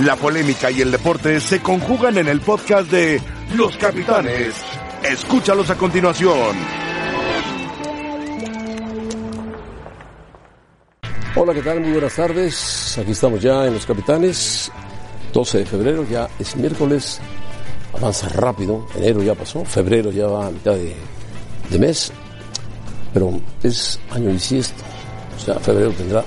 La polémica y el deporte se conjugan en el podcast de Los Capitanes. Escúchalos a continuación. Hola, ¿qué tal? Muy buenas tardes. Aquí estamos ya en Los Capitanes. 12 de febrero, ya es miércoles. Avanza rápido. Enero ya pasó. Febrero ya va a mitad de, mes. Pero es año bisiesto. O sea, febrero tendrá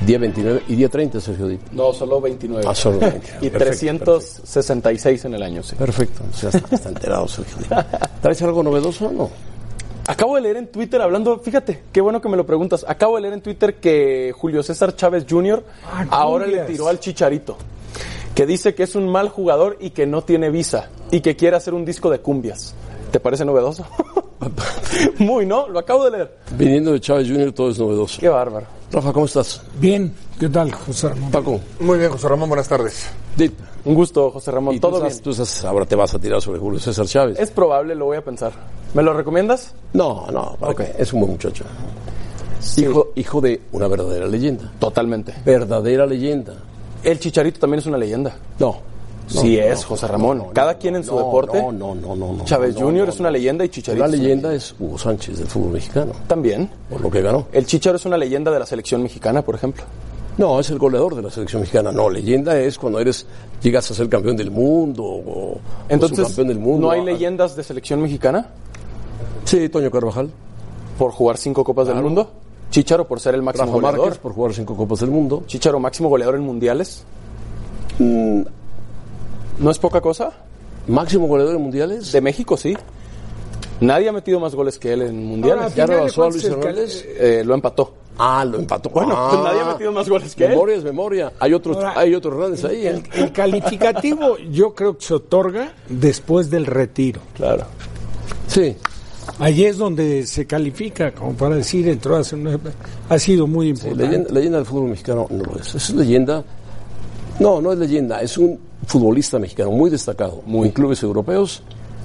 día 29 y día 30, Sergio Di. No, solo 29. Ah, solo 20. y Perfecto, 366 en el año, sí. Perfecto. O sea, está, está enterado, Sergio Di. ¿Traes algo novedoso o no? Acabo de leer en Twitter, hablando, fíjate, qué bueno que me lo preguntas. Acabo de leer en Twitter que Julio César Chávez Jr. Ah, ahora le tiró al Chicharito. Que dice que es un mal jugador y que no tiene visa. Y que quiere hacer un disco de cumbias. ¿Te parece novedoso? Muy, ¿no? Lo acabo de leer. Viniendo de Chávez Jr. todo es novedoso. Qué bárbaro. Rafa, ¿cómo estás? Bien, ¿qué tal, José Ramón? Paco, Muy bien, José Ramón, buenas tardes. Dip. Un gusto, José Ramón. Y tú Todo bien. estás- tú estás- ahora te vas a tirar sobre Julio César Chávez. Es probable, lo voy a pensar. ¿Me lo recomiendas? No, no, ¿para qué? es un buen muchacho. Hijo, hijo de una verdadera leyenda. Totalmente. Verdadera leyenda. El Chicharito también es una leyenda. No. No, sí no, es, José Ramón. no, Cada quien en su deporte. No, no, no, no. Chávez Jr. es una leyenda y Chicharito. La una leyenda es Hugo Sánchez del fútbol mexicano, También. por lo que ganó. El Chicharo es una leyenda de la selección mexicana, por ejemplo. No, es el goleador de la selección mexicana. No, leyenda es cuando eres llegas a ser campeón del mundo o, o Entonces, subcampeón del mundo. ¿no hay Ah, leyendas de selección mexicana Sí, Toño Carvajal. por jugar cinco Copas del. Mundo? Chicharo por ser el máximo Rafa goleador. Márquez por jugar cinco copas del mundo. Chicharo máximo goleador en mundiales. Mm. ¿No es poca cosa? Máximo goleador en mundiales. De México, sí. Nadie ha metido más goles que él en mundiales. Ahora, ¿Ya rebasó a Luis Hernández? Eh, lo empató. Ah, lo empató. Bueno, pues nadie ha metido más goles que él. Memoria es memoria. Hay otro, Ahora, hay otro Hernández ahí. ¿eh? El, el calificativo yo creo que se otorga después del retiro. Claro. Sí. Allí es donde se califica, como para decir, entró hace una... Ha sido muy Sí, importante. leyenda, leyenda del fútbol mexicano no lo es. Es leyenda. No, no es leyenda. Es un futbolista mexicano muy destacado. Muy en clubes europeos,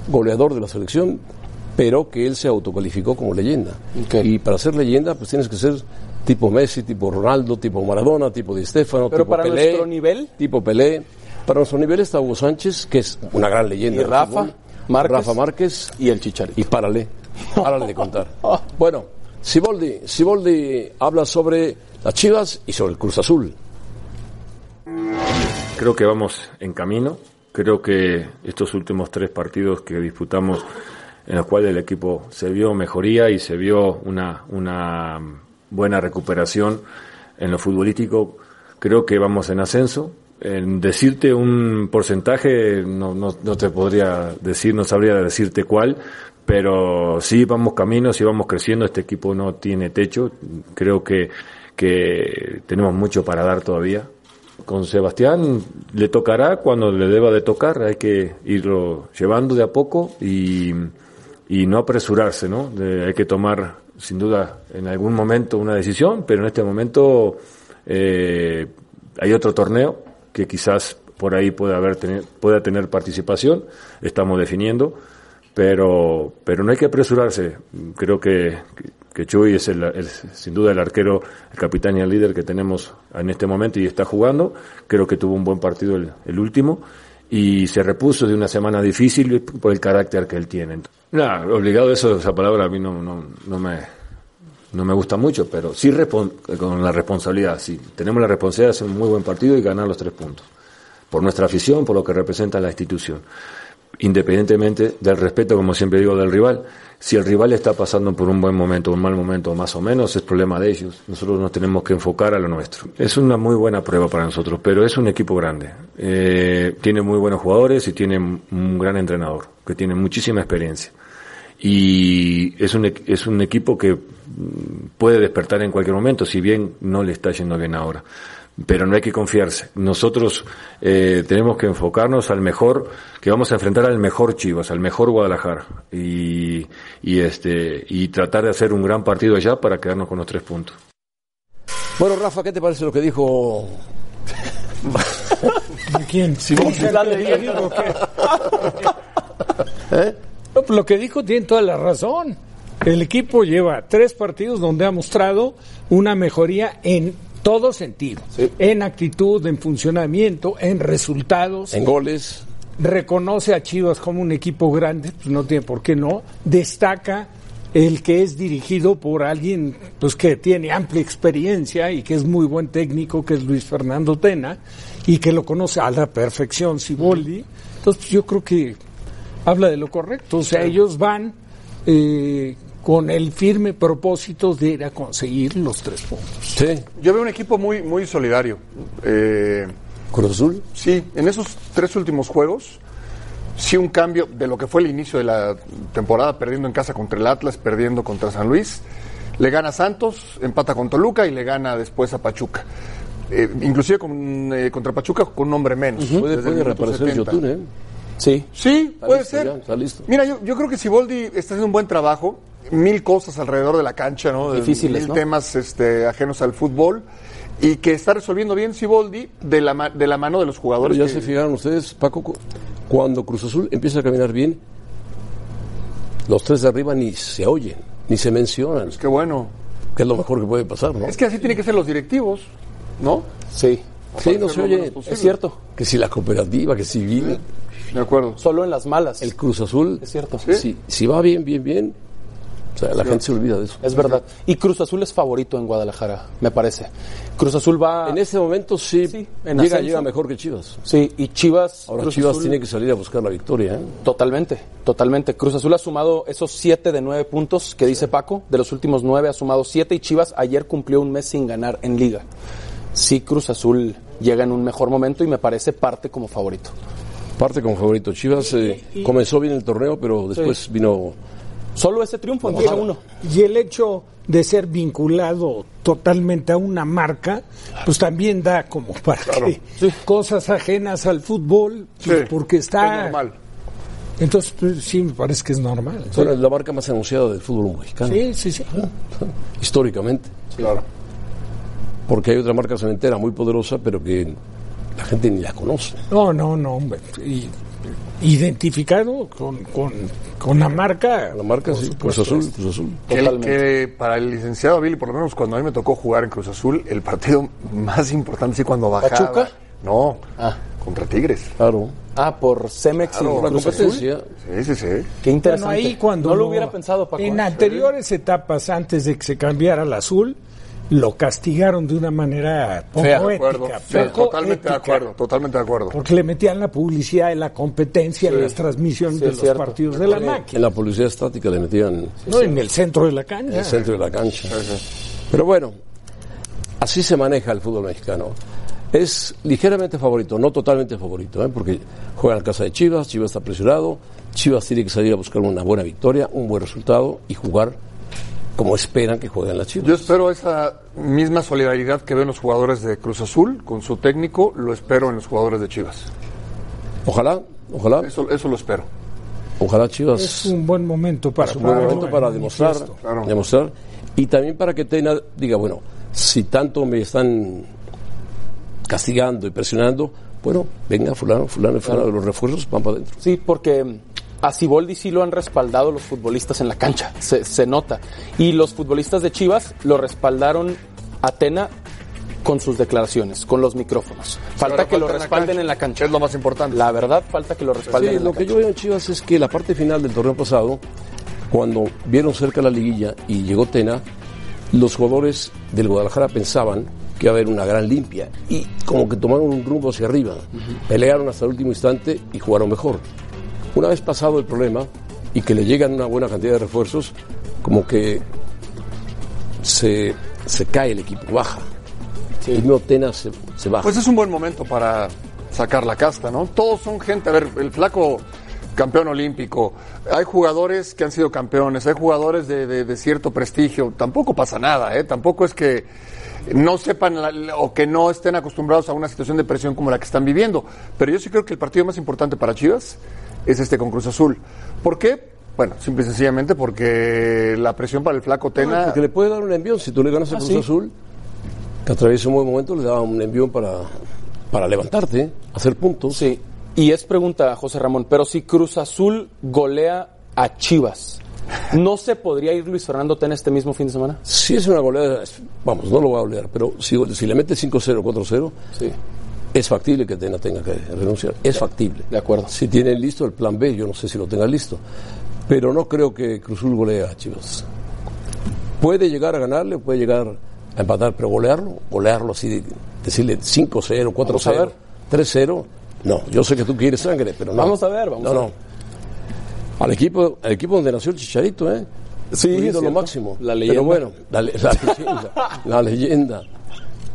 goleador de la selección, pero que él se autocalificó como leyenda. Y para ser leyenda, pues tienes que ser tipo Messi, tipo Ronaldo, tipo Maradona, tipo Di Stéfano, Pero tipo para Pelé, nuestro nivel. tipo Pelé. Para nuestro nivel está Hugo Sánchez, que es una gran leyenda. Y Rafa. Márquez. Rafa Márquez Y el Chicharito. y párale. Párale de contar. Bueno, Siboldi, Siboldi habla sobre las Chivas y sobre el Cruz Azul. Creo que vamos en camino. Creo que estos últimos tres partidos que disputamos, en los cuales el equipo se vio mejoría y se vio una, una buena recuperación en lo futbolístico, creo que vamos en ascenso. En decirte un porcentaje, no, no, te podría decir, no sabría decirte cuál, pero sí vamos camino, sí vamos creciendo. Este equipo no tiene techo. Creo que tenemos mucho para dar todavía con Sebastián le tocará cuando le deba de tocar, hay que irlo llevando de a poco y, y no apresurarse, ¿no? Hay que tomar sin duda en algún momento una decisión, pero en este momento eh, hay otro torneo que quizás por ahí pueda haber tener, pueda tener participación, estamos definiendo, pero pero no hay que apresurarse. Creo que, que Chuy es, el, sin duda el arquero, el capitán y el líder que tenemos en este momento y está jugando. Creo que tuvo un buen partido el, último y se repuso de una semana difícil por el carácter que él tiene. Nah, obligado eso, esa palabra a mí no, no, no me no me gusta mucho, pero sí con la responsabilidad, sí. Tenemos la responsabilidad de hacer un muy buen partido y ganar los tres puntos. Por nuestra afición, por lo que representa la institución. Independientemente del respeto, como siempre digo, del rival. Si el rival está pasando por un buen momento, un mal momento, más o menos, es problema de ellos. Nosotros nos tenemos que enfocar a lo nuestro. Es una muy buena prueba para nosotros, pero es un equipo grande. Eh, tiene muy buenos jugadores y tiene un gran entrenador, que tiene muchísima experiencia y es un, es un equipo que puede despertar en cualquier momento, si bien no le está yendo bien ahora. Pero no hay que confiarse. Nosotros eh, tenemos que enfocarnos al mejor, que vamos a enfrentar al mejor Chivas, al mejor Guadalajara, y, y este y tratar de hacer un gran partido allá para quedarnos con los tres puntos. Bueno, Rafa, ¿qué te parece lo que dijo? ¿De quién? Digo que- ¿Eh? No, pues Lo que dijo tiene toda la razón. El equipo lleva tres partidos donde ha mostrado una mejoría en todo sentido. En actitud, en funcionamiento, en resultados. En goles. Reconoce a Chivas como un equipo grande, pues no tiene por qué no. Destaca el que es dirigido por alguien pues que tiene amplia experiencia y que es muy buen técnico, que es Luis Fernando Tena, y que lo conoce a la perfección Siboldi. Entonces pues, yo creo que habla de lo correcto. O sea, ellos van eh, con el firme propósito de ir a conseguir los tres puntos. Sí. Yo veo un equipo muy, muy solidario. Eh, Cruz Azul. sí, en esos tres últimos juegos, sí un cambio de lo que fue el inicio de la temporada, perdiendo en casa contra el Atlas, perdiendo contra San Luis. Le gana a Santos, empata con Toluca y le gana después a Pachuca. Eh, inclusive con, eh, contra Pachuca con un hombre menos. Puede, el puede minuto reaparecer 70. Yotun, ¿eh? Sí. Sí, Está puede listo ser. ya, está listo. Mira, yo, yo creo que Siboldi está haciendo un buen trabajo. Mil cosas alrededor de la cancha, ¿no? Difíciles, Mil ¿no? temas este, ajenos al fútbol. Y que está resolviendo bien Siboldi de la, ma- de la mano de los Pero jugadores. ya que- se fijaron ustedes, Paco, cu- cuando Cruz Azul empieza a caminar bien, los tres de arriba ni se oyen, ni se mencionan, Qué bueno. que es lo mejor que puede pasar, ¿no? Es que así tienen que ser los directivos, ¿no? Sí. Sí, no se oye. Es cierto. Que si la cooperativa, que si bien, De acuerdo. Solo en las malas. el Cruz Azul, Es cierto. si, si va bien, bien, bien, o sea, la gente se olvida de eso. Es verdad. Y Cruz Azul es favorito en Guadalajara, me parece. Cruz Azul va. En este momento sí, Sí, en llega, llega mejor que Chivas. Sí, y Chivas. Ahora Cruz Chivas Azul- tiene que salir a buscar la victoria. ¿eh? Totalmente, totalmente. Cruz Azul ha sumado esos siete de nueve puntos que dice Paco. De los últimos nueve ha sumado siete y Chivas ayer cumplió un mes sin ganar en liga. Sí, Cruz Azul llega en un mejor momento y me parece parte como favorito. Parte como favorito. Chivas eh, comenzó bien el torneo, pero después vino Solo ese triunfo en fecha uno. Y el hecho de ser vinculado totalmente a una marca, pues también da como para que cosas ajenas al fútbol, pues, Sí, porque está... Es normal. Entonces, pues, sí, me parece que es normal. bueno, la marca más anunciada del fútbol mexicano, Sí, sí, sí. históricamente. Claro. Porque hay otra marca cementera muy poderosa, pero que la gente ni la conoce. No, no, no, hombre. Y- identificado con, con, con la marca. La marca, sí, Cruz Azul, Cruz Azul. Que, Totalmente. que para el licenciado Billy, por lo menos cuando a mí me tocó jugar en Cruz Azul, el partido más importante sí cuando bajaba. ¿Pachuca? No, Ah. contra Tigres. Claro. Ah, por Cemex Claro, y La Cruz Azul. competencia, Sí, sí, sí. Qué Bueno, interesante. ahí cuando no lo hubiera pensado, Paco. En anteriores etapas, antes de que se cambiara al azul, lo castigaron de una manera poco Fea, de De acuerdo. ética. Sí, poco totalmente de acuerdo, totalmente de acuerdo. Porque le metían la publicidad y la competencia en las transmisiones Sí, de los cierto. partidos de la máquina. en la publicidad estática le metían No, en el centro de la en cancha. el centro de la cancha. Pero bueno, así se maneja el fútbol mexicano. Es ligeramente favorito, no totalmente favorito, ¿eh? porque juega en casa de Chivas, Chivas está presionado, Chivas tiene que salir a buscar una buena victoria, un buen resultado y jugar como esperan que jueguen las Chivas. Yo espero esa misma solidaridad que veo en los jugadores de Cruz Azul con su técnico, lo espero en los jugadores de Chivas. Ojalá, ojalá, Eso, eso lo espero. ojalá Chivas Es un buen momento para, es un buen momento en para demostrar. Claro. demostrar y también para que Tena diga, bueno, si tanto me están castigando y presionando, bueno, venga fulano, fulano, y fulano, los refuerzos van para adentro. Sí, porque a Siboldi sí lo han respaldado los futbolistas en la cancha, se, se nota. Y los futbolistas de Chivas lo respaldaron a Tena con sus declaraciones, con los micrófonos. Falta que lo falta en la respalden en la cancha. Es lo más importante. La verdad, falta que lo respalden Sí, en la lo que cancha. yo veo en Chivas es que la parte final del torneo pasado, cuando vieron cerca la liguilla y llegó Tena, los jugadores del Guadalajara pensaban que iba a haber una gran limpia y como que tomaron un rumbo hacia arriba, pelearon hasta el último instante y jugaron mejor. Una vez pasado el problema y que le llegan una buena cantidad de refuerzos, como que se, se cae el equipo, baja. El mismo Tena se, se baja. Pues es un buen momento para sacar la casta, ¿no? Todos son gente, a ver, el flaco campeón olímpico, hay jugadores que han sido campeones, hay jugadores de, de- de cierto prestigio, tampoco pasa nada, ¿eh? Tampoco es que no sepan la- o que no estén acostumbrados a una situación de presión como la que están viviendo, pero yo sí creo que el partido más importante para Chivas es este con Cruz Azul. ¿Por qué? Bueno, simple y sencillamente porque la presión para el flaco Tena... Porque le puede dar un envión. Si tú le ganas a Cruz sí. Azul, que atraviesa un buen momento, le da un envión para, para levantarte, hacer puntos. Sí. Y es pregunta, José Ramón, pero si Cruz Azul golea a Chivas, ¿No se podría ir Luis Fernando Tena este mismo fin de semana? Si es una goleada, vamos, no lo voy a golear, pero si, si le mete 5-0, 4-0, Sí. Es factible que Tena tenga que renunciar. Es factible. De acuerdo. Si tiene listo el plan B, yo no sé si lo tenga listo. Pero no creo que Cruzul golee a Chivas. Puede llegar a ganarle, puede llegar a empatar, pero golearlo, golearlo así, de- decirle 5-0, Vamos a 4-0, ver. 3-0. No, yo sé que tú quieres sangre, pero no. Vamos a ver, vamos no, a no. ver. Al equipo, al equipo donde nació el Chicharito, ¿eh? Sí, es cierto. máximo. La leyenda. Pero bueno, la leyenda. la leyenda.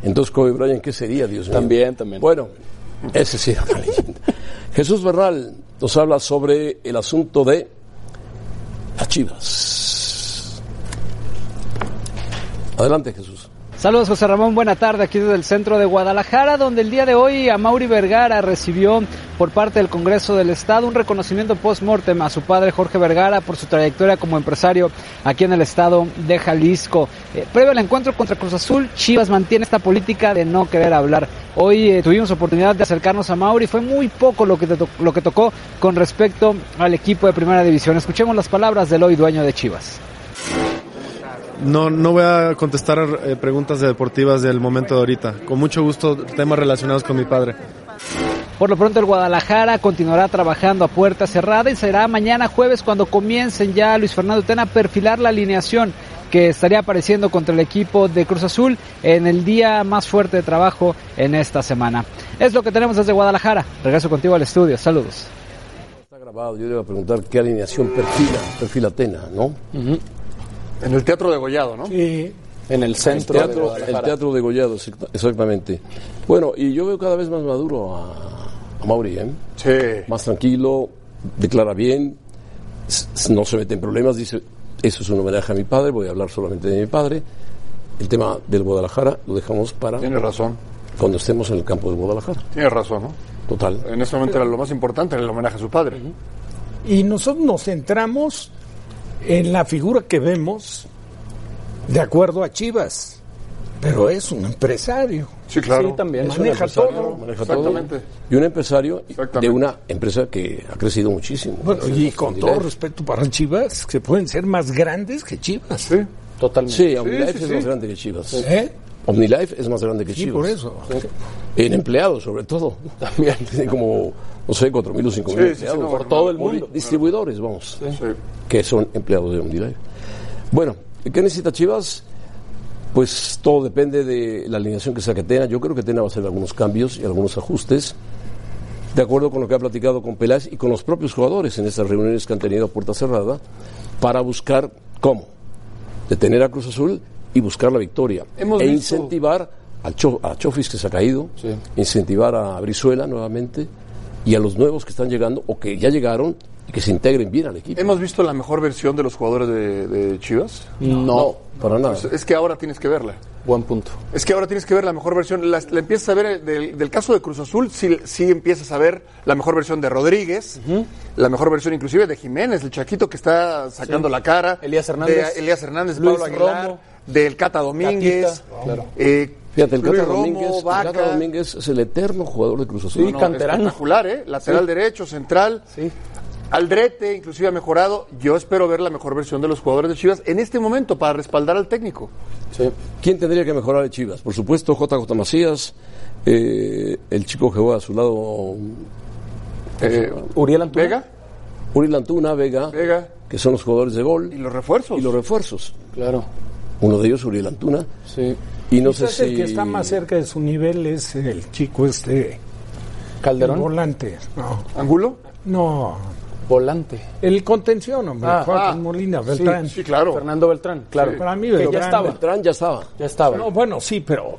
Entonces, Kobe Bryant, ¿qué sería, Dios mío? También, también. Bueno, ese sí era una leyenda. Jesús Bernal nos habla sobre el asunto de las chivas. Adelante, Jesús. Saludos José Ramón, buena tarde aquí desde el centro de Guadalajara, donde el día de hoy a Mauri Vergara recibió por parte del Congreso del Estado un reconocimiento post-mortem a su padre Jorge Vergara por su trayectoria como empresario aquí en el estado de Jalisco. Eh, previo al encuentro contra Cruz Azul, Chivas mantiene esta política de no querer hablar. Hoy eh, tuvimos oportunidad de acercarnos a Mauri, fue muy poco lo que, lo que tocó con respecto al equipo de primera división. Escuchemos las palabras del hoy dueño de Chivas. No, no voy a contestar eh, preguntas de deportivas del momento de ahorita. Con mucho gusto, temas relacionados con mi padre. Por lo pronto el Guadalajara continuará trabajando a puerta cerrada y será mañana jueves cuando comiencen ya Luis Fernando Tena a perfilar la alineación que estaría apareciendo contra el equipo de Cruz Azul en el día más fuerte de trabajo en esta semana. Es lo que tenemos desde Guadalajara. Regreso contigo al estudio. Saludos. Está grabado, yo le iba a preguntar qué alineación perfila, perfila Tena, ¿no? En el Teatro de Gollado, ¿no? Sí, En el El centro de teatro, el Guadalajara. teatro de Gollado, exacta- exactamente. Bueno, y yo veo cada vez más maduro a, a Mauri, ¿eh? Sí. más tranquilo, declara bien, no se mete en problemas, dice, eso es un homenaje a mi padre, voy a hablar solamente de mi padre. El tema del Guadalajara lo dejamos para Tienes razón. cuando estemos en el campo del Guadalajara. Tienes razón, ¿no? Total. En ese momento era lo más importante, era el homenaje a su padre. Y nosotros nos centramos en la figura que vemos de acuerdo a Chivas. Pero es un empresario. Sí, claro. Sí, también. Maneja todo. Maneja todo. Exactamente. Y un empresario de una empresa que ha crecido muchísimo. Bueno, y con todo respeto para Chivas, que pueden ser más grandes que Chivas. Sí. Totalmente. Sí, Omnilife sí, es sí. más grande que Chivas. ¿Eh? Omnilife es más grande que Sí, Chivas. por eso. En empleados, sobre todo. También. Tiene como, no sé, 4.000 o 5.000 Sí, sí, sí, empleados. no, Por todo el mundo. Distribuidores, vamos. Que son empleados de OmniLife. Bueno, ¿qué necesita Chivas? Pues todo depende de la alineación que saque Tena. Yo creo que Tena va a hacer algunos cambios y algunos ajustes, de acuerdo con lo que ha platicado con Peláez y con los propios jugadores en estas reuniones que han tenido a puerta cerrada, para buscar cómo detener a Cruz Azul y buscar la victoria. Hemos e visto- incentivar al Cho- a Chofis que se ha caído, Sí. incentivar a Brizuela nuevamente y a los nuevos que están llegando o que ya llegaron y que se integren bien al equipo. ¿Hemos visto la mejor versión de los jugadores de, de Chivas? No. Para nada. Es que ahora tienes que verla. Buen punto. Es que ahora tienes que ver la mejor versión. La, la empiezas a ver eh, del, del caso de Cruz Azul, sí, sí empiezas a ver la mejor versión de Rodríguez, la mejor versión inclusive de Jiménez, el chaquito que está sacando la cara. Elías Hernández. De Elías Hernández, Luis Pablo Aguilar, Romo. del Cata Domínguez. Catita, claro. eh, Fíjate, el Cata Domínguez, el Vaca. Cata Domínguez es el eterno jugador de Cruz Azul. Sí, No, canterano. Espectacular, ¿eh? Lateral derecho, central. Sí. Aldrete, inclusive ha mejorado. Yo espero ver la mejor versión de los jugadores de Chivas en este momento para respaldar al técnico. Sí. ¿Quién tendría que mejorar de Chivas? Por supuesto, JJ Macías, eh, el chico que juega a su lado, Eh, Uriel Antuna. Vega Uriel Antuna, Vega, Vega. que son los jugadores de gol y los refuerzos. y los refuerzos. Claro. Uno de ellos, Uriel Antuna. Sí. Y no sé si... el que está más cerca de su nivel es el chico este, el Calderón. volante. No, ¿Angulo? no, Volante. el contención, hombre, Ah, Joaquín ah, Molina, Beltrán. Sí, claro. Fernando Beltrán. Claro. Para mí que Beltrán- ya estaba. Beltrán ya estaba. Ya estaba. No, bueno, sí, pero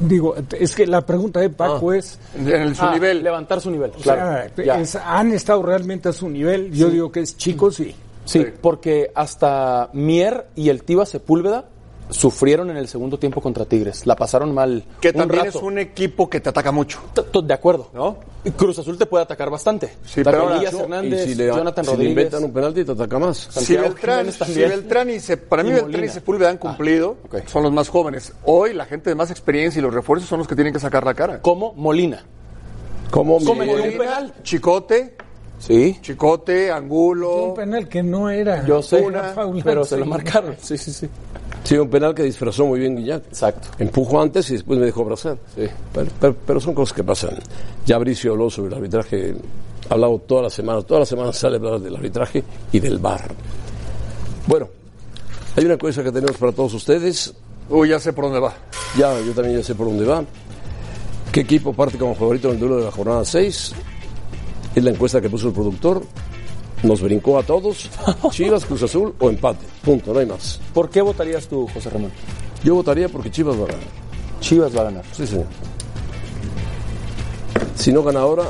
digo, es que la pregunta de Paco es, En el, su Ah, nivel. Levantar su nivel. o Claro. sea, Ya. es- ¿han estado realmente a su nivel? Yo digo que es chico, sí. Sí, Sí. porque hasta Mier y el Tiva Sepúlveda sufrieron en el segundo tiempo contra Tigres. La pasaron mal. Que un también rato. es un equipo que te ataca mucho. T- t- De acuerdo. ¿No? Cruz Azul te puede atacar bastante. Sí, pero ahora- Elías Y Hernández, si le, Jonathan si le Rodríguez. inventan un penalti, te ataca más. Si Beltrán, si y, Se- para mí Y Beltrán Molina. y Sepúlveda han cumplido, ok. son los más jóvenes. Hoy la gente de más experiencia y los refuerzos son los que tienen que sacar la cara. Como Molina. ¿Cómo Come- Miguel? un penal. Chicote, Sí. Chicote, Angulo. Un penal que no era. Yo sé, una faula, pero se lo marcaron. Sí, sí, sí. Sí, un penal que disfrazó muy bien Guiñac. Exacto. Empujó antes y después me dejó abrazar. Sí. Pero, pero- pero son cosas que pasan. Ya Bricio habló sobre el arbitraje, ha hablado todas las semanas, todas las semanas sale a hablar del arbitraje y del VAR. Bueno, hay una encuesta que tenemos para todos ustedes. Uy, ya sé por dónde va. Ya, yo también ya sé por dónde va. ¿Qué equipo parte como favorito en el duelo de la jornada 6? Es la encuesta que puso el productor. Nos brincó a todos. Chivas, Cruz Azul o empate. Punto, no hay más. ¿Por qué votarías tú, José Ramón? Yo votaría porque Chivas va a ganar. Chivas va a ganar. Sí, señor. Si no gana ahora,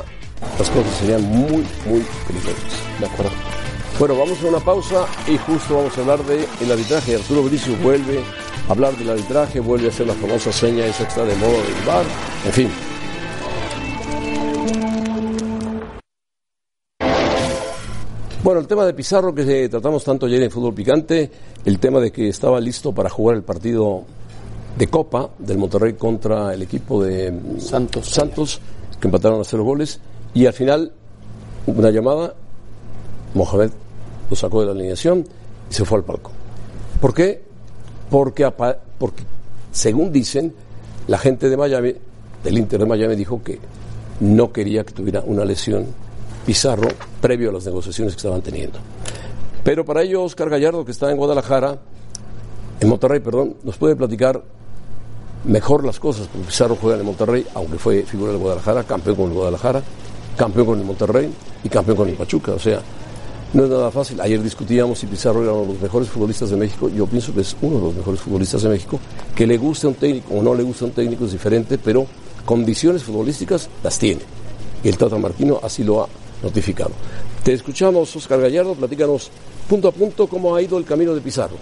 las cosas serían muy, muy peligrosas. De acuerdo. Bueno, vamos a una pausa y justo vamos a hablar del el arbitraje. Arturo Bricio vuelve a hablar del arbitraje, vuelve a hacer la famosa seña esa que está de moda del bar. En fin. Bueno, el tema de Pizarro que tratamos tanto ayer en Fútbol Picante, el tema de que estaba listo para jugar el partido de Copa del Monterrey contra el equipo de mm, Santos. Santos, que empataron a cero goles, y al final una llamada, Mohamed lo sacó de la alineación y se fue al palco. ¿Por qué? Porque, porque según dicen, la gente de Miami, del Inter de Miami, dijo que no quería que tuviera una lesión Pizarro previo a las negociaciones que estaban teniendo. Pero para ello, Oscar Gallardo, que está en Guadalajara, en Monterrey, perdón, nos puede platicar mejor las cosas, porque Pizarro juega en Monterrey, aunque fue figura del Guadalajara, campeón con el Guadalajara, campeón con el Monterrey y campeón con el Pachuca. O sea, no es nada fácil. Ayer discutíamos si Pizarro era uno de los mejores futbolistas de México. Yo pienso que es uno de los mejores futbolistas de México. Que le guste un técnico o no le guste un técnico es diferente, pero condiciones futbolísticas las tiene. Y el Tata Martino así lo ha notificado. Te escuchamos, Oscar Gallardo, platícanos punto a punto cómo ha ido el camino de Pizarro.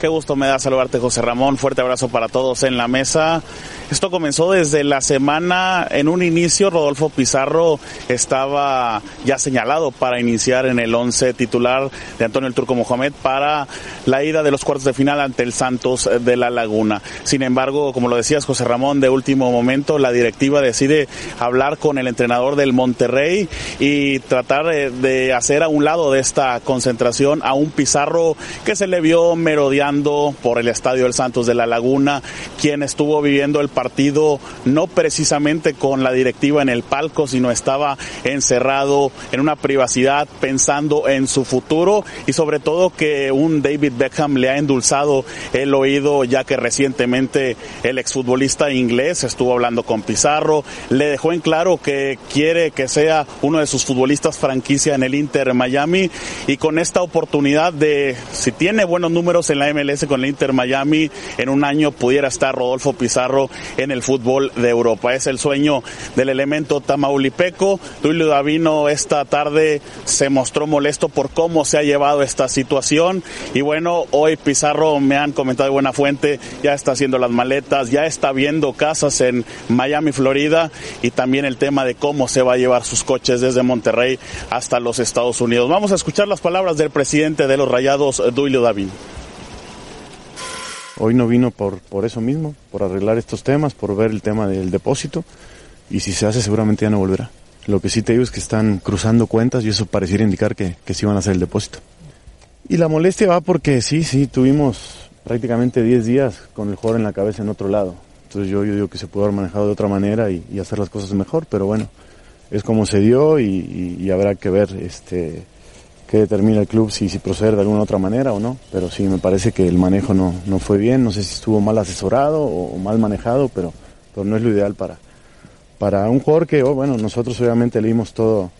Qué gusto me da saludarte, José Ramón. Fuerte abrazo para todos en la mesa. Esto comenzó desde la semana, en un inicio, Rodolfo Pizarro estaba ya señalado para iniciar en el 11 titular de Antonio el Turco Mohamed para la ida de los cuartos de final ante el Santos de la Laguna. Sin embargo, como lo decías, José Ramón, de último momento, la directiva decide hablar con el entrenador del Monterrey y tratar eh, de hacer a un lado de esta concentración a un Pizarro que se le vio merodeando por el estadio del Santos de la Laguna, quien estuvo viviendo el partido no precisamente con la directiva en el palco, sino estaba encerrado en una privacidad pensando en su futuro y sobre todo que un David Beckham le ha endulzado el oído ya que recientemente el exfutbolista inglés estuvo hablando con Pizarro, le dejó en claro que quiere que sea uno de sus futbolistas franquicia en el Inter Miami y con esta oportunidad de si tiene buenos números en la MLS con el Inter Miami en un año pudiera estar Rodolfo Pizarro en el fútbol de Europa. Es el sueño del elemento tamaulipeco. Tulio Davino esta tarde se mostró molesto por cómo se ha llevado esta situación y bueno, hoy Pizarro me han comentado de buena fuente, ya está haciendo las maletas, ya está viendo casas en Miami, Florida y también el tema de cómo se va a llevar sus coches desde Monterrey hasta los Estados Unidos. Vamos a escuchar las palabras del presidente de los Rayados, Duilio Davino. Hoy no vino por, por eso mismo, por arreglar estos temas, por ver el tema del depósito y si se hace seguramente ya no volverá. Lo que sí te digo es que están cruzando cuentas y eso pareciera indicar que, que sí van a hacer el depósito. Y la molestia va porque sí, sí, tuvimos prácticamente 10 días con el jugador en la cabeza en otro lado. Entonces yo, yo digo que se pudo haber manejado de otra manera y, hacer las cosas mejor, pero bueno, es como se dio y- y habrá que ver este, qué determina el club si, si proceder de alguna otra manera o no. Pero sí, me parece que el manejo no, no fue bien, no sé si estuvo mal asesorado o, mal manejado, pero, no es lo ideal para, para un jugador que, oh, bueno, nosotros obviamente le dimos todo,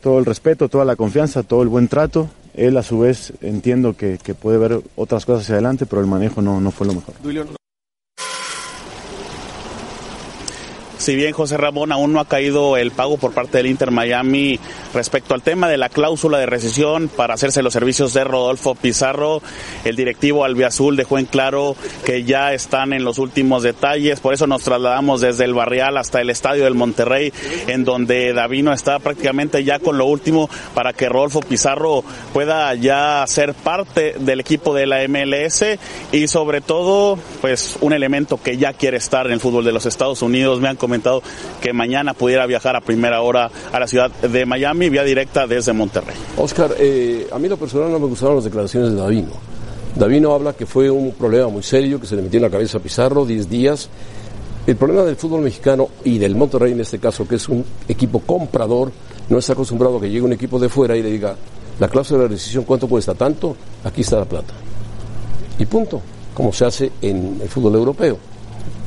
todo el respeto, toda la confianza, todo el buen trato. Él a su vez entiendo que, que puede ver otras cosas hacia adelante, pero el manejo no, no fue lo mejor. Si bien José Ramón aún no ha caído el pago por parte del Inter Miami respecto al tema de la cláusula de rescisión para hacerse los servicios de Rodolfo Pizarro, el directivo albiazul dejó en claro que ya están en los últimos detalles, por eso nos trasladamos desde el Barrial hasta el estadio del Monterrey, en donde Davino está prácticamente ya con lo último para que Rodolfo Pizarro pueda ya ser parte del equipo de la MLS y sobre todo pues un elemento que ya quiere estar en el fútbol de los Estados Unidos. Me han comentado que mañana pudiera viajar a primera hora a la ciudad de Miami, vía directa desde Monterrey. Oscar, eh, a mí lo personal no me gustaron las declaraciones de Davino. Davino habla que fue un problema muy serio, que se le metió en la cabeza a Pizarro 10 días. El problema del fútbol mexicano y del Monterrey en este caso, que es un equipo comprador, no está acostumbrado a que llegue un equipo de fuera y le diga, la cláusula de rescisión, ¿cuánto cuesta? Tanto, aquí está la plata. Y punto, como se hace en el fútbol europeo.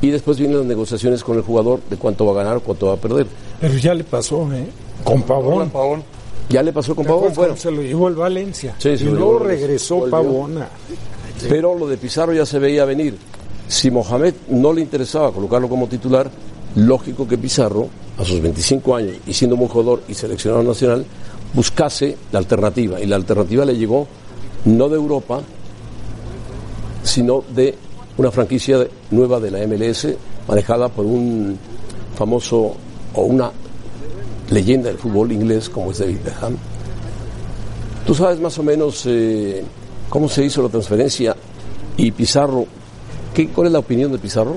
Y después vienen las negociaciones con el jugador de cuánto va a ganar, cuánto va a perder. Pero ya le pasó, ¿eh? Con Pavón. Ya le pasó con ¿Te acuerdas Pavón, bueno. se lo llevó el Valencia. Sí, y luego regresó. Pavón. Pero lo de Pizarro ya se veía venir. Si Mohamed no le interesaba colocarlo como titular, lógico que Pizarro, a sus 25 años y siendo un jugador y seleccionado nacional, buscase la alternativa. Y la alternativa le llegó no de Europa, sino de una franquicia nueva de la MLS, manejada por un famoso o una leyenda del fútbol inglés como es David Beckham. ¿Tú sabes más o menos eh, cómo se hizo la transferencia y Pizarro? ¿qué, ¿Cuál es la opinión de Pizarro?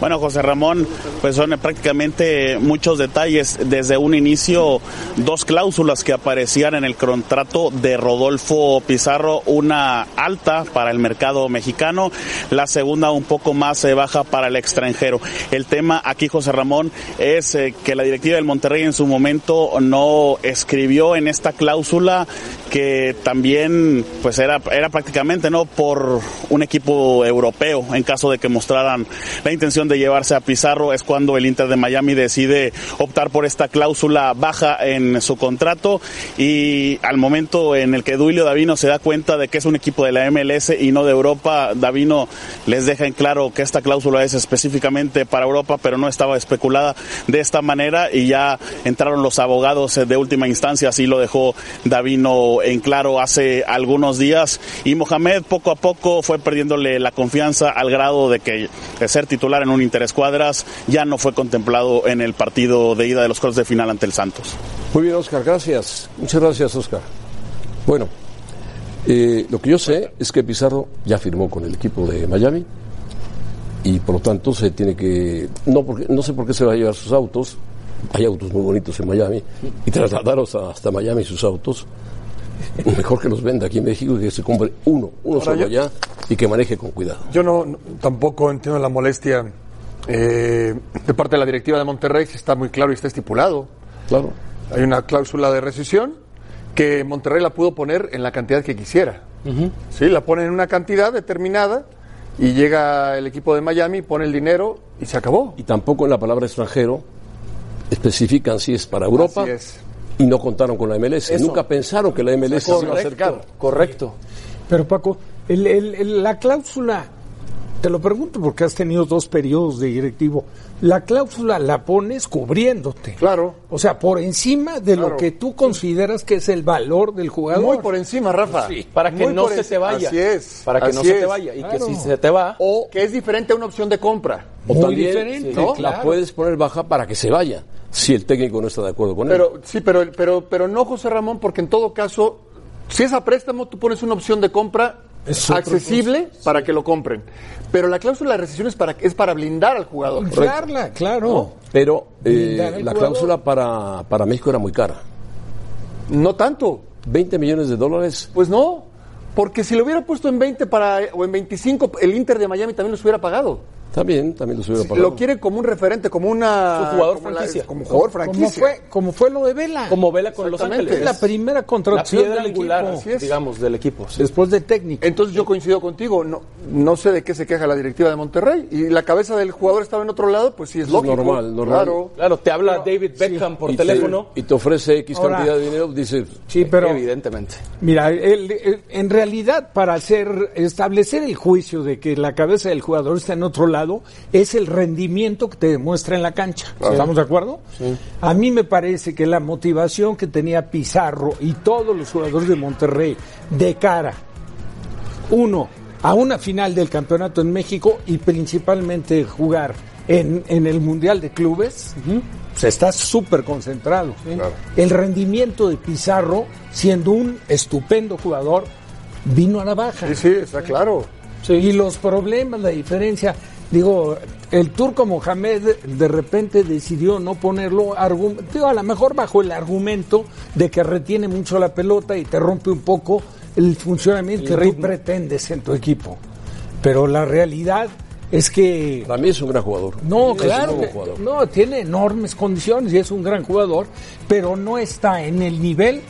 Bueno, José Ramón, pues son prácticamente muchos detalles. Desde un inicio, dos cláusulas que aparecían en el contrato de Rodolfo Pizarro, una alta para el mercado mexicano, la segunda un poco más eh, baja para el extranjero. El tema aquí, José Ramón, es eh, que la directiva del Monterrey en su momento no escribió en esta cláusula que también pues era, era prácticamente no por un equipo europeo en caso de que mostraran la intención de llevarse a Pizarro es cuando el Inter de Miami decide optar por esta cláusula baja en su contrato. Y al momento en el que Duilio Davino se da cuenta de que es un equipo de la MLS y no de Europa, Davino les deja en claro que esta cláusula es específicamente para Europa, pero no estaba especulada de esta manera y ya entraron los abogados de última instancia, así lo dejó Davino en claro hace algunos días. Y Mohamed poco a poco fue perdiéndole la confianza al grado de que de ser titular en un interescuadras ya no fue contemplado en el partido de ida de los cuartos de final ante el Santos. Muy bien, Oscar, gracias. Muchas gracias, Oscar. Bueno, eh, lo que yo sé es que Pizarro ya firmó con el equipo de Miami y por lo tanto se tiene que. No, porque, no sé por qué se va a llevar sus autos. Hay autos muy bonitos en Miami y trasladarlos hasta Miami sus autos. Mejor que los venda aquí en México y que se compre uno, uno Ahora solo yo- allá y que maneje con cuidado. Yo no, no- tampoco entiendo la molestia eh, de parte de la directiva de Monterrey, si está muy claro y está estipulado. Claro. Hay una cláusula de rescisión que Monterrey la pudo poner en la cantidad que quisiera. Sí, la pone en una cantidad determinada y llega el equipo de Miami, pone el dinero y se acabó. Y tampoco en la palabra extranjero especifican si es para Europa Así es. y no contaron con la MLS. Eso. Nunca pensaron que la MLS se iba a hacer Correcto, correcto. Pero Paco, el- el- el- la cláusula, te lo pregunto porque has tenido dos periodos de directivo, la cláusula la pones cubriéndote. Claro. O sea, por encima de lo que tú consideras que es el valor del jugador. Muy por encima, Rafa. Para que Muy no se te vaya. Así es. Para que no se te vaya. Y que si se te va, O que es diferente a una opción de compra. O Muy también diferente, ¿no? claro. la puedes poner baja para que se vaya, si el técnico no está de acuerdo con él. Pero sí, pero, pero, pero no, José Ramón, porque en todo caso, si es a préstamo, tú pones una opción de compra Es accesible para que lo compren. Pero la cláusula de rescisión es para, es para blindar al jugador. Inflarla, claro. Pero eh, la jugador. cláusula para, para México era muy cara. No tanto. 20 millones de dólares. Pues no. Porque si lo hubiera puesto en 20 para, o en 25, el Inter de Miami también los hubiera pagado. También, también los hubiera pagado. Lo quiere como un referente, como una. Su jugador como la- franquicia. como jugador Como franquicia. fue, como fue lo de Vela. como vela con Los. Ángeles. es la primera contracción del angular, equipo. Digamos, del equipo. sí. Después de técnico. Entonces yo coincido contigo, no, no sé de qué se queja la directiva de Monterrey y la cabeza del jugador estaba en otro lado, pues sí es Es lógico. normal, normal. Claro. Claro, te habla David Beckham por y te- teléfono. y te ofrece X Ahora- cantidad de dinero, dices, Sí, pero Evidentemente. Mira, el- el- en realidad para hacer establecer el juicio de que la cabeza del jugador está en otro lado es el rendimiento que te demuestra en la cancha. ¿Estamos de acuerdo? A mí me parece que la motivación que tenía Pizarro y todos los jugadores de Monterrey de cara, uno, a una final del campeonato en México y principalmente jugar en, en el Mundial de Clubes, se está súper concentrado. El rendimiento de Pizarro, siendo un estupendo jugador, vino a la baja. Sí, sí, está claro. Y los problemas, la diferencia. Digo, el turco Mohamed de repente decidió no ponerlo, digo, a lo mejor bajo el argumento de que retiene mucho la pelota y te rompe un poco el funcionamiento que tú pretendes en tu equipo. Pero la realidad es que Para mí es un gran jugador. no, claro, jugador. no, tiene enormes condiciones y es un gran jugador, pero no está en el nivel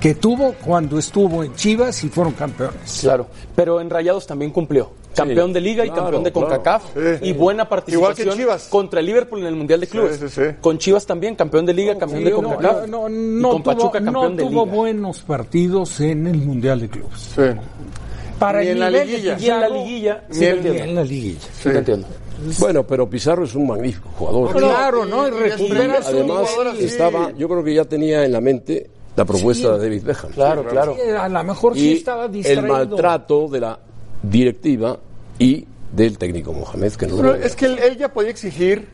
que tuvo cuando estuvo en Chivas y fueron campeones. Claro, pero en Rayados también cumplió. Campeón de Liga y claro, campeón de claro. CONCACAF Sí. y buena Igual participación que Chivas. contra el Liverpool en el Mundial de Clubes. Sí, sí, sí. Con Chivas también, campeón de Liga, campeón Sí, de no, CONCACAF. no, no, y no con tuvo, Pachuca campeón no de tuvo Liga. buenos partidos en el Mundial de Clubes. Sí. Para Ni el en la nivel liguilla. Y en la liguilla, Ni en- y la liguilla. Sí te entiendo. Bueno, pero Pizarro es un magnífico jugador. Claro, ¿no? Y recupera su Además, estaba, yo creo que ya tenía en la mente la propuesta de David Beckham. Claro, claro. Sí, A lo mejor sí y estaba el distraído. maltrato de la directiva y del técnico Mohamed, que no Pero es que él, él ya podía exigir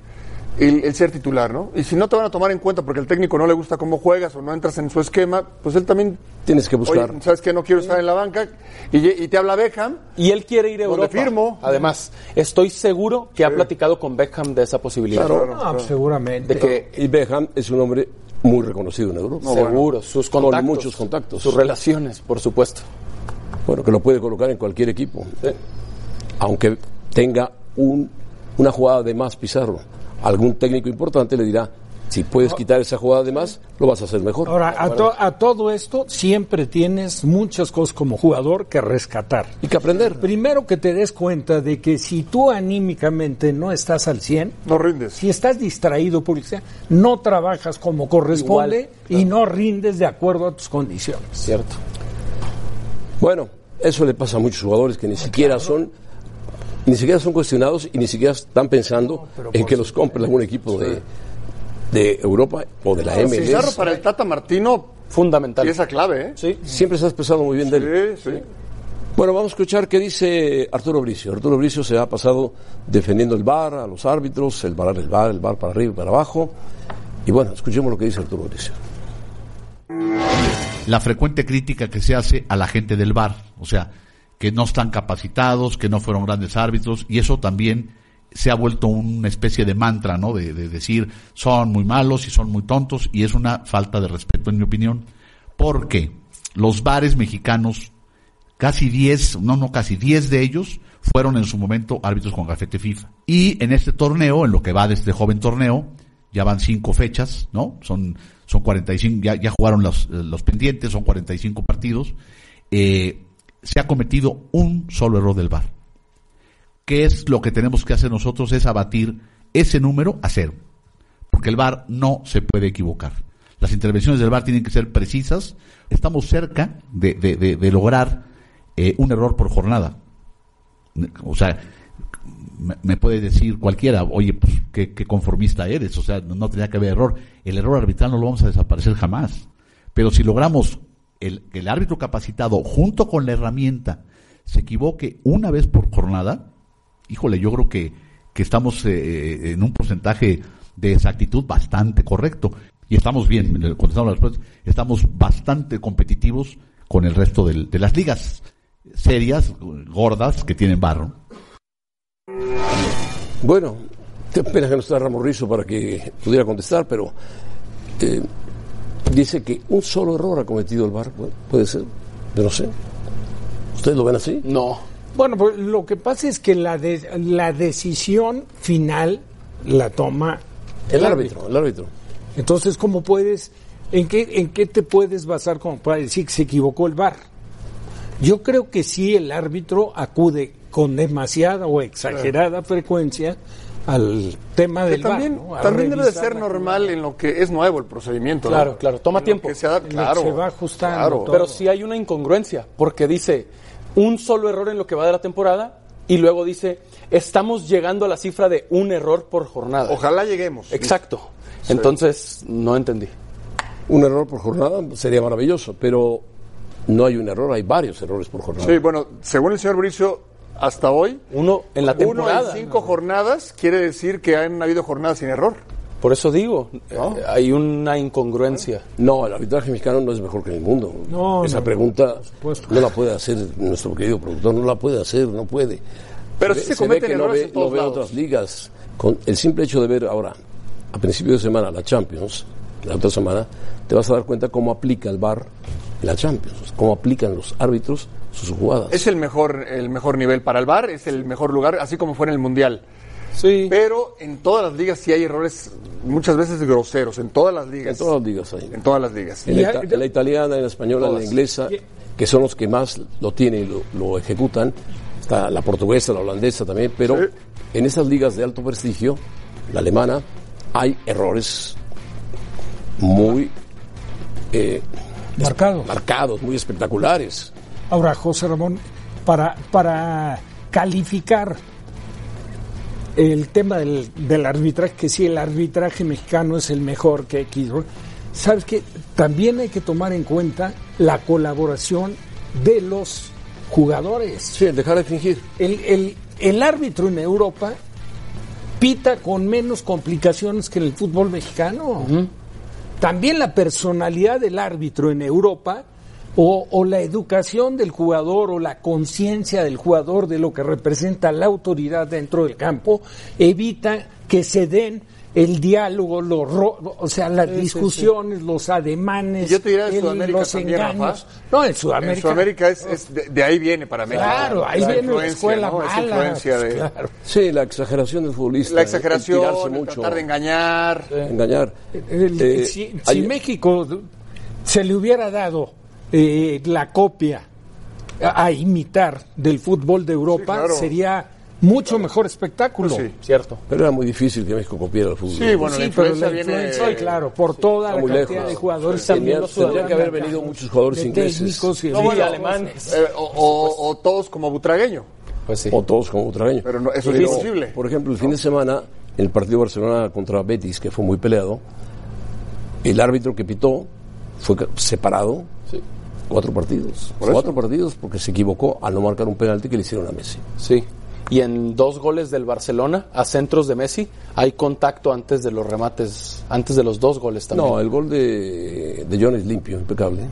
el, el ser titular, ¿no? Y si no te van a tomar en cuenta porque el técnico no le gusta cómo juegas o no entras en su esquema, pues él también. tienes que buscar. Oye, ¿sabes que No quiero estar en la banca. Y, y te habla Beckham. Y él quiere ir a ¿Dónde Europa. firmo? Además, estoy seguro que ha platicado con Beckham de esa posibilidad. Pues seguramente. De que y Beckham es un hombre muy reconocido en Europa. seguro, sus Con contactos. muchos contactos. Sus relaciones, por supuesto. Bueno, que lo puede colocar en cualquier equipo. Aunque tenga un, una jugada de más Pizarro. Algún técnico importante le dirá, si puedes quitar esa jugada de más, lo vas a hacer mejor. Ahora, a, to- a todo esto siempre tienes muchas cosas como jugador que rescatar. y que aprender. Primero que te des cuenta de que si tú anímicamente no estás al 100, No rindes. si estás distraído por no trabajas como corresponde y no rindes de acuerdo a tus condiciones. Cierto. Bueno, eso le pasa a muchos jugadores que ni siquiera son ni siquiera son cuestionados y ni siquiera están pensando en que los compre algún equipo de, de Europa o de la MLS. Pizarro para el Tata Martino, Fundamental. pieza clave, ¿eh? Sí. Siempre se ha expresado muy bien de él. Sí, sí. Bueno, vamos a escuchar qué dice Arturo Bricio. Arturo Bricio se ha pasado defendiendo el bar a los árbitros, el bar, el bar, el bar para arriba y para abajo. Y bueno, escuchemos lo que dice Arturo Bricio. La frecuente crítica que se hace a la gente del bar, o sea, que no están capacitados, que no fueron grandes árbitros, y eso también se ha vuelto una especie de mantra, ¿no? De, de decir, son muy malos y son muy tontos, y es una falta de respeto, en mi opinión, porque los bares mexicanos, casi 10, no, no, casi 10 de ellos fueron en su momento árbitros con gafete FIFA. Y en este torneo, en lo que va de este joven torneo, ya van cinco fechas, ¿no? Son, son 45, ya, ya jugaron los, eh, los pendientes, son 45 partidos. Eh, se ha cometido un solo error del VAR. ¿Qué es lo que tenemos que hacer nosotros? Es abatir ese número a cero. Porque el VAR no se puede equivocar. Las intervenciones del VAR tienen que ser precisas. Estamos cerca de, de- de- lograr eh, un error por jornada. O sea, me, puede decir cualquiera, oye, pues qué, conformista eres, o sea, no, tenía que haber error. El error arbitral no lo vamos a desaparecer jamás. Pero si logramos el, el árbitro capacitado, junto con la herramienta, se equivoque una vez por jornada, híjole, yo creo que, que estamos eh, en un porcentaje de exactitud bastante correcto. Y estamos bien, contestando la respuesta, estamos bastante competitivos con el resto del- de las ligas serias, gordas, que tienen barro. Bueno, qué pena que no está Ramos Rizo para que pudiera contestar, pero eh, dice que un solo error ha cometido el VAR. Bueno, puede ser, yo no sé. ¿Ustedes lo ven así? No. Bueno, pues lo que pasa es que la, de- la decisión final la toma El árbitro, el árbitro. Entonces, ¿cómo puedes, en qué, en qué te puedes basar como para decir que se equivocó el VAR? Yo creo que sí el árbitro acude con demasiada o exagerada frecuencia al tema Que del también, también debe de ser la normal en lo que es nuevo el procedimiento. ¿no? Claro, claro, toma En lo tiempo. que se claro, se va ajustando claro. todo. Pero sí hay una incongruencia, porque dice un solo error en lo que va de la temporada y luego dice estamos llegando a la cifra de un error por jornada. Ojalá lleguemos. Exacto. Entonces, no entendí. Un error por jornada sería maravilloso, pero no hay un error, hay varios errores por jornada. Sí, bueno, según el señor Bricio, hasta hoy, Uno en la uno en temporada. cinco jornadas quiere decir que han habido jornadas sin error. Por eso digo, eh, hay una incongruencia. No, el arbitraje mexicano no es mejor que en el mundo. No, Esa no, pregunta no la puede hacer nuestro querido productor, no la puede hacer, no puede. Pero ve- sí se ve cometen que no errores ve, en todos no ve lados. otras ligas. Con el simple hecho de ver ahora, a principio de semana, la Champions, la otra semana, te vas a dar cuenta cómo aplica el VAR en la Champions, cómo aplican los árbitros sus jugadas. Es el mejor, el mejor nivel para el bar, es el mejor lugar, así como fue en el Mundial. Sí. Pero en todas las ligas sí hay errores muchas veces groseros, en todas las En ligas. todas las ligas hay. En todas las ligas. En la, hay- ita- en la italiana, en la española, en la inglesa, que son los que más lo tienen y lo, lo ejecutan. Está la portuguesa, la holandesa también, pero Sí. en esas ligas de alto prestigio, la alemana, hay errores muy eh, Marcado. marcados, muy espectaculares. Ahora, José Ramón, para, para calificar el tema del, del arbitraje, que si el arbitraje mexicano es el mejor que X, sabes que también hay que tomar en cuenta la colaboración de los jugadores. Sí, el dejar de fingir. El, el- el árbitro en Europa pita con menos complicaciones que en el fútbol mexicano. También la personalidad del árbitro en Europa o, o la educación del jugador o la conciencia del jugador de lo que representa la autoridad dentro del campo evita que se den el diálogo, los ro- o sea, las discusiones, los ademanes, yo te diría el- Sudamérica los también, engaños. Rafa. No, en Sudamérica. En Sudamérica es, es de, de ahí viene para México. Claro, ahí Esa viene la influencia, escuela ¿no? Mala. influencia de Claro. Sí, la exageración del futbolista. la el- el exageración, tirarse el mucho, tratar de engañar. engañar. El- Eh, si si hay- México se le hubiera dado eh, la copia a, a imitar del fútbol de Europa, Sí, claro. sería mucho mejor espectáculo. Sí. Cierto. Pero era muy difícil que México copiara el fútbol. Sí, bueno, la pero la influencia, claro, por toda Está la cantidad lejos. de jugadores Sí, también tendría- los tendría que haber venido muchos jugadores ingleses. y No, bueno, alemanes. eh, o, o- o todos como butragueño. Pues sí. O todos como ultraños. Pero no, eso es imposible. Por ejemplo, el fin de semana, en el partido Barcelona contra Betis, que fue muy peleado, el árbitro que pitó fue separado cuatro partidos. Por Cuatro partidos porque se equivocó al no marcar un penalti que le hicieron a Messi. Sí. Y en dos goles del Barcelona, a centros de Messi, hay contacto antes de los remates, antes de los dos goles también. No, el gol de, de John es limpio, impecable.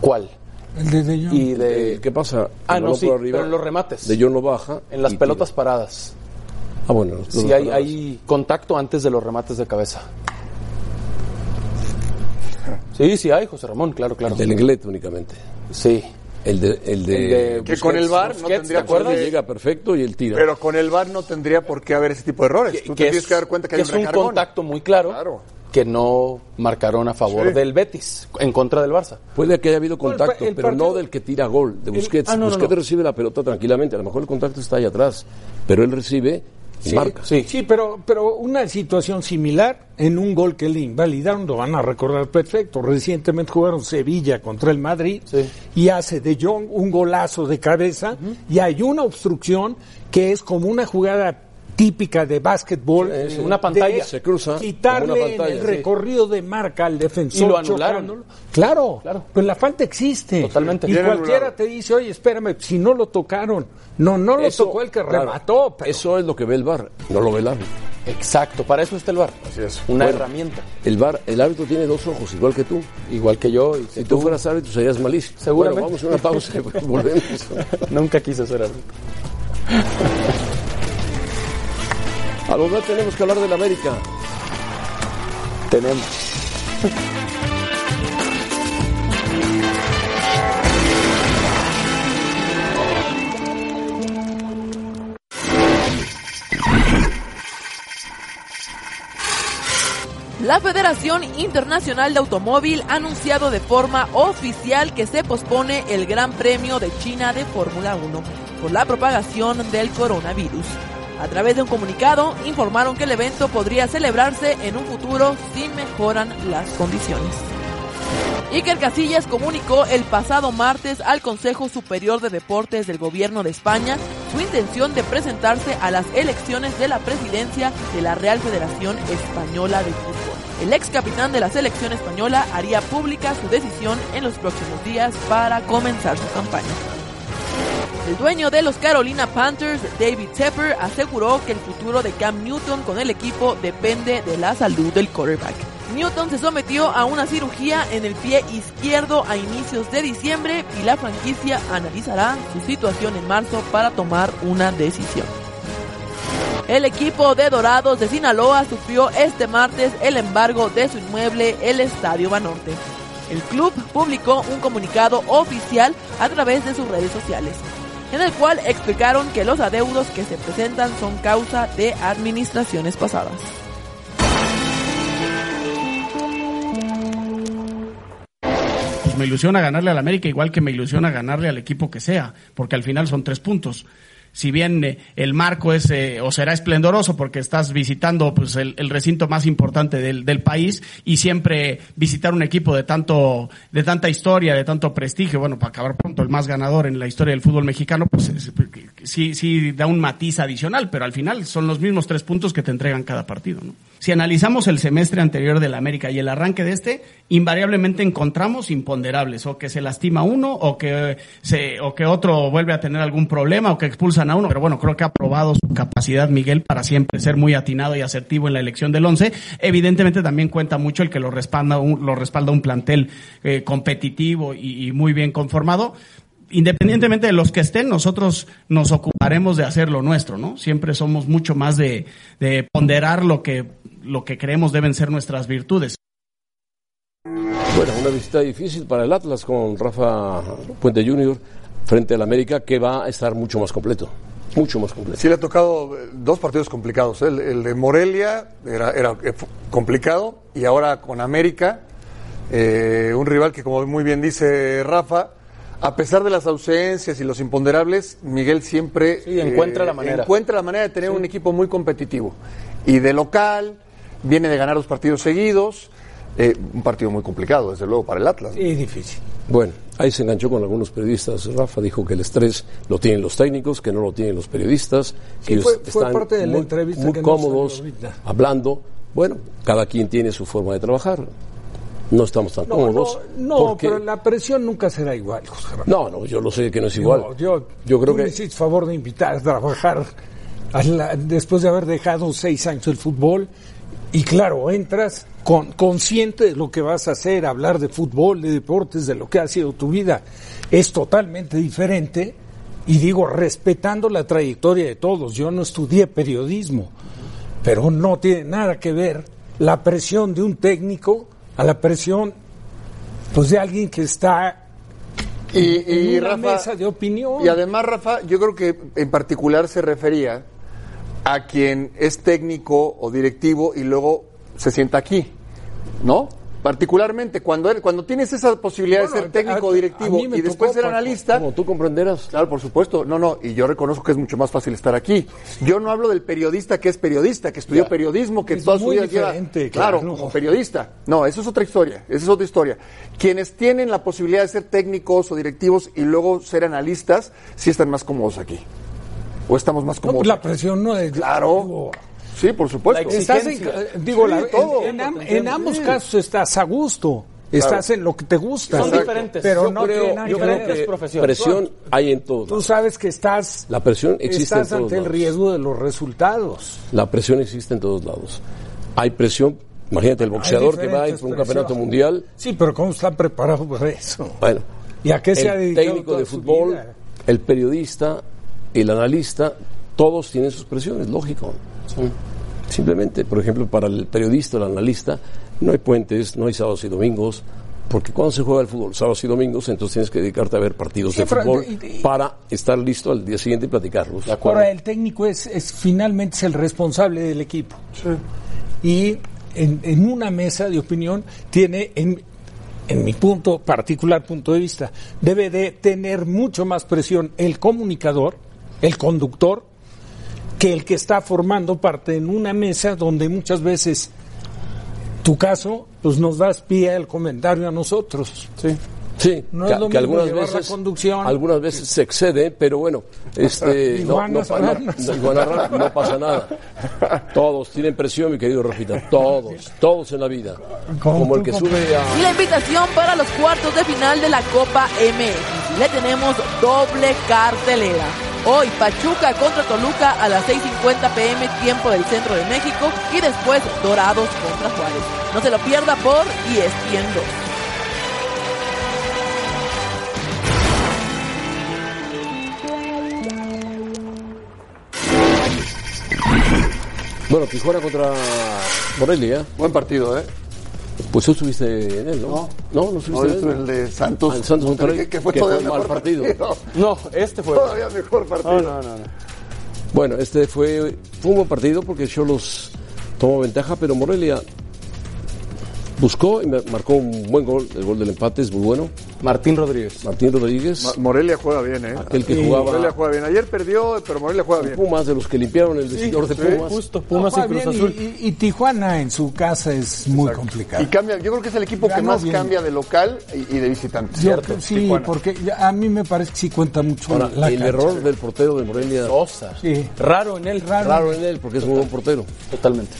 ¿Cuál? El de De Jong. Y de... ¿Qué pasa? Ah, El no, sí, arriba, pero en los remates. De John lo baja. En las pelotas tira. paradas. Ah, bueno. Sí, hay, hay contacto antes de los remates de cabeza. Sí, sí hay, José Ramón, claro, claro. Del inglés únicamente. Sí. El de. El de, El de Que con el VAR no tendría que qué- llega perfecto y él tira. Pero con el VAR no tendría por qué haber ese tipo de errores. Tú te tienes que dar cuenta que, hay es un un recargón. contacto muy claro, Claro. que no marcaron a favor Sí. del Betis, en contra del Barça. Puede que haya habido el contacto, el pero partido- no del que tira gol, de Busquets. ah, no, Busquets no. recibe la pelota tranquilamente. A lo mejor el contacto está ahí atrás, pero él recibe marca. Sí. Sí, pero, pero una situación similar en un gol que le invalidaron, lo van a recordar perfecto. Recientemente jugaron Sevilla contra el Madrid Sí. y hace de Jong un golazo de cabeza y hay una obstrucción que es como una jugada típica de básquetbol. Sí, sí. de Una pantalla. Se cruza Quitarle una pantalla, el sí. recorrido de marca al defensor. Y lo anularon. chocándolo. Claro, Claro. pues la falta existe. Totalmente. Y cualquiera anulado. te dice, oye, espérame, si no lo tocaron. No, no lo Eso, tocó el que remató. pero- Eso es lo que ve el VAR, no lo ve el árbitro. Exacto, para eso está el VAR. Así es. Una Bueno. herramienta. El VAR, el árbitro tiene dos ojos, igual que tú. Igual que yo. Y que Si tú fueras árbitro serías malísimo. Seguramente. Bueno, vamos a una pausa y volvemos. Nunca quise ser árbitro. Al volver tenemos que hablar del América. Tenemos. La Federación Internacional de Automóvil ha anunciado de forma oficial que se pospone el Gran Premio de China de Fórmula 1 por la propagación del coronavirus. A través de un comunicado informaron que el evento podría celebrarse en un futuro si mejoran las condiciones. Iker Casillas comunicó el pasado martes al Consejo Superior de Deportes del Gobierno de España su intención de presentarse a las elecciones de la presidencia de la Real Federación Española de Fútbol. El ex capitán de la selección española haría pública su decisión en los próximos días para comenzar su campaña. El dueño de los Carolina Panthers, David Tepper, aseguró que el futuro de Cam Newton con el equipo depende de la salud del quarterback. Newton se sometió a una cirugía en el pie izquierdo a inicios de diciembre y la franquicia analizará su situación en marzo para tomar una decisión. El equipo de Dorados de Sinaloa sufrió este martes el embargo de su inmueble, el Estadio Banorte. El club publicó un comunicado oficial a través de sus redes sociales, en el cual explicaron que los adeudos que se presentan son causa de administraciones pasadas. Pues me ilusiona ganarle al América igual que me ilusiona ganarle al equipo que sea, porque al final son tres puntos si bien eh, el marco es eh, o será esplendoroso porque estás visitando pues el, recinto más importante del, del, país y siempre visitar un equipo de tanto de tanta historia de tanto prestigio bueno para acabar pronto el más ganador en la historia del fútbol mexicano pues sí sí da un matiz adicional pero al final son los mismos tres puntos que te entregan cada partido ¿no? Si analizamos el semestre anterior del América y el arranque de este, invariablemente encontramos imponderables, o que se lastima uno, o que se, o que otro vuelve a tener algún problema, o que expulsan a uno. Pero bueno, creo que ha probado su capacidad Miguel para siempre ser muy atinado y asertivo en la elección del once. Evidentemente también cuenta mucho el que lo respalda un, lo respalda un plantel eh, competitivo y muy bien conformado independientemente de los que estén, nosotros nos ocuparemos de hacer lo nuestro, ¿no? Siempre somos mucho más de, de ponderar lo que, lo que creemos deben ser nuestras virtudes. Bueno, una visita difícil para el Atlas con Rafa Puente Jr. frente al América que va a estar mucho más completo. Mucho más completo. Sí, le ha tocado eh, dos partidos complicados. ¿eh? El, el de Morelia era, era, eh, complicado y ahora con América, eh, un rival que como muy bien dice Rafa, a pesar de las ausencias y los imponderables, Miguel siempre sí, encuentra, eh, la manera. encuentra la manera de tener sí. un equipo muy competitivo. Y de local, viene de ganar los partidos seguidos. Eh, un partido muy complicado, desde luego, para el Atlas. Es difícil. Bueno, ahí se enganchó con algunos periodistas. Rafa dijo que el estrés lo tienen los técnicos, que no lo tienen los periodistas, que sí, fue, están parte de la muy, entrevista muy que cómodos hablando. Bueno, cada quien tiene su forma de trabajar no estamos tan no, cómodos. No, no porque... pero la presión nunca será igual, José Ramón. No, no, yo lo sé que no es igual. No, yo, yo creo tú que. me hiciste favor de invitar a trabajar a la, después de haber dejado seis años el fútbol. Y claro, entras con, consciente de lo que vas a hacer, hablar de fútbol, de deportes, de lo que ha sido tu vida. Es totalmente diferente. Y digo, respetando la trayectoria de todos. Yo no estudié periodismo, pero no tiene nada que ver la presión de un técnico a la presión pues de alguien que está y, en y una Rafa, mesa de opinión. Y además, Rafa, yo creo que en particular se refería a quien es técnico o directivo y luego se sienta aquí, ¿no? Particularmente cuando eres, cuando tienes esa posibilidad bueno, de ser técnico o directivo y después ser analista. Como tú comprenderás. Claro, por supuesto. No, no, y yo reconozco que es mucho más fácil estar aquí. Yo no hablo del periodista que es periodista, que estudió ya. periodismo, que es toda su vida lleva. Claro, claro no. como periodista. No, eso es otra historia. Esa es otra historia. Quienes tienen la posibilidad de ser técnicos o directivos y luego ser analistas, sí están más cómodos aquí. O estamos más cómodos. No, la presión no es. Claro. Digo, Sí, por supuesto. Estás en, digo, sí, la, todo, en, en, en, ambos sí. casos estás a gusto. Estás claro. en lo que te gusta. Son diferentes. Pero yo no creo, yo creo que profesiones. presión hay en todos. Tú sabes que estás. La presión existe estás en todos ante el riesgo de los resultados. La presión existe en todos lados. Hay presión. Imagínate el boxeador que va a ir por un campeonato mundial. Sí, pero ¿cómo están preparados para eso? Bueno. ¿Y a qué se ha El técnico de fútbol, el periodista, el analista, todos tienen sus presiones, lógico. Sí. Simplemente, por ejemplo, para el periodista, el analista, no hay puentes, no hay sábados y domingos, porque cuando se juega el fútbol, sábados y domingos, entonces tienes que dedicarte a ver partidos sí, de fútbol y, y, para estar listo al día siguiente y platicarlos. Ahora, el técnico es, es, finalmente es el responsable del equipo. Sí. Y en, en, una mesa de opinión tiene, en, en mi punto, particular punto de vista, debe de tener mucho más presión el comunicador, el conductor, que el que está formando parte en una mesa donde muchas veces tu caso pues nos das pie al comentario a nosotros. Sí. Sí, No que, es lo que mismo algunas veces conducción. algunas veces se excede, pero bueno, este no, no, no- no- pasa nada. Todos tienen presión, mi querido Rafita, todos, todos en la vida. Como el que sube a Y la invitación para los cuartos de final de la Copa MX. Le tenemos doble cartelera. Hoy Pachuca contra Toluca a las 6.50 pm tiempo del centro de México y después Dorados contra Juárez. No se lo pierda por E ESPN 2. Bueno, Tijuana contra Morelia. Buen partido, ¿eh? Pues tú estuviste en él, ¿no? No, no, No, estuviste yo en estuve él. en el de Santos. Ah, el Santos Monterrey, Que, que fue que todavía fue un mejor mal partido. No, este fue. Todavía mejor partido. No, no, no. no. Bueno, este fue, fue un buen partido porque Cholos tomó ventaja, pero Morelia buscó y me- marcó un buen gol. El gol del empate es muy bueno. Martín Rodríguez. Martín Rodríguez, Ma- Morelia juega bien, ¿eh? aquel que Sí, jugaba Morelia juega bien. Ayer perdió, pero Morelia juega bien. Pumas, de los que limpiaron el vestidor de Pumas. Justo, No, Pumas y Cruz Azul. y, y- y Tijuana en su casa es muy complicado. Y cambia, yo creo que es el equipo que más bien. cambia de local y, y de visitante. Yo ¿cierto? sí, Tijuana. porque a mí me parece que sí cuenta mucho Ahora, la el cancha. error del portero de Morelia, Sosa. Sí. Raro en él. Raro. raro en él, porque es muy buen portero. Totalmente.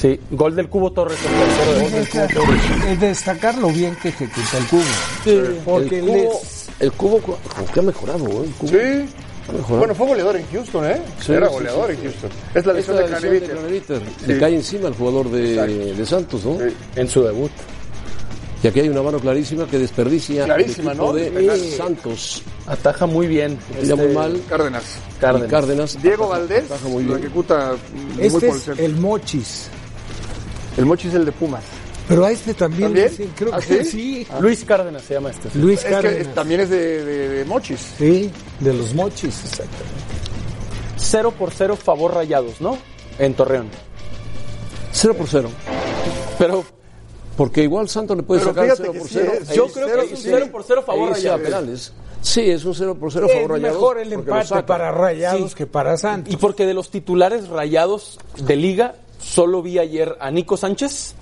Sí, gol del Cubo Torres, el tercero de gol del Cubo Torres. Es destacar lo bien que ejecuta el cubo. porque el cubo, el cubo, como que ha mejorado, ¿eh? El cubo. Sí. Bueno, fue goleador en Houston, ¿eh? Sí, Era sí, goleador sí, en Houston. Es la lesión de lesión de Craneviter. Le cae encima al jugador de, de Santos, ¿no? Sí. En su debut. Y aquí hay una mano clarísima que desperdicia Clarísima, el equipo ¿no? de. Santos. Ataja muy bien. Tira muy este, mal. Cárdenas. Cárdenas. Diego ataja- Valdés ataja muy lo bien. ejecuta mm, muy Este por el es centro. el Mochis. El Mochi es el de Pumas. Pero a este también, ¿También? sí, creo ¿Ah, que sí? sí. Luis Cárdenas se llama este. Luis Es Cárdenas. es- también es de, de- de Mochis. Sí, de los Mochis. Exacto. 0 por 0 favor rayados, ¿no? En Torreón. Cero por cero. Pero Porque igual Santos le puede Pero sacar fíjate cero que por sí, cero. es- yo sí, creo cero, que es un sí. 0 por 0 favor rayados. penales. Sí, es un cero por cero Es favor rayados. mejor el empate para Rayados Sí. que para Santos. Y porque de los titulares rayados de liga, solo vi ayer a Nico Sánchez.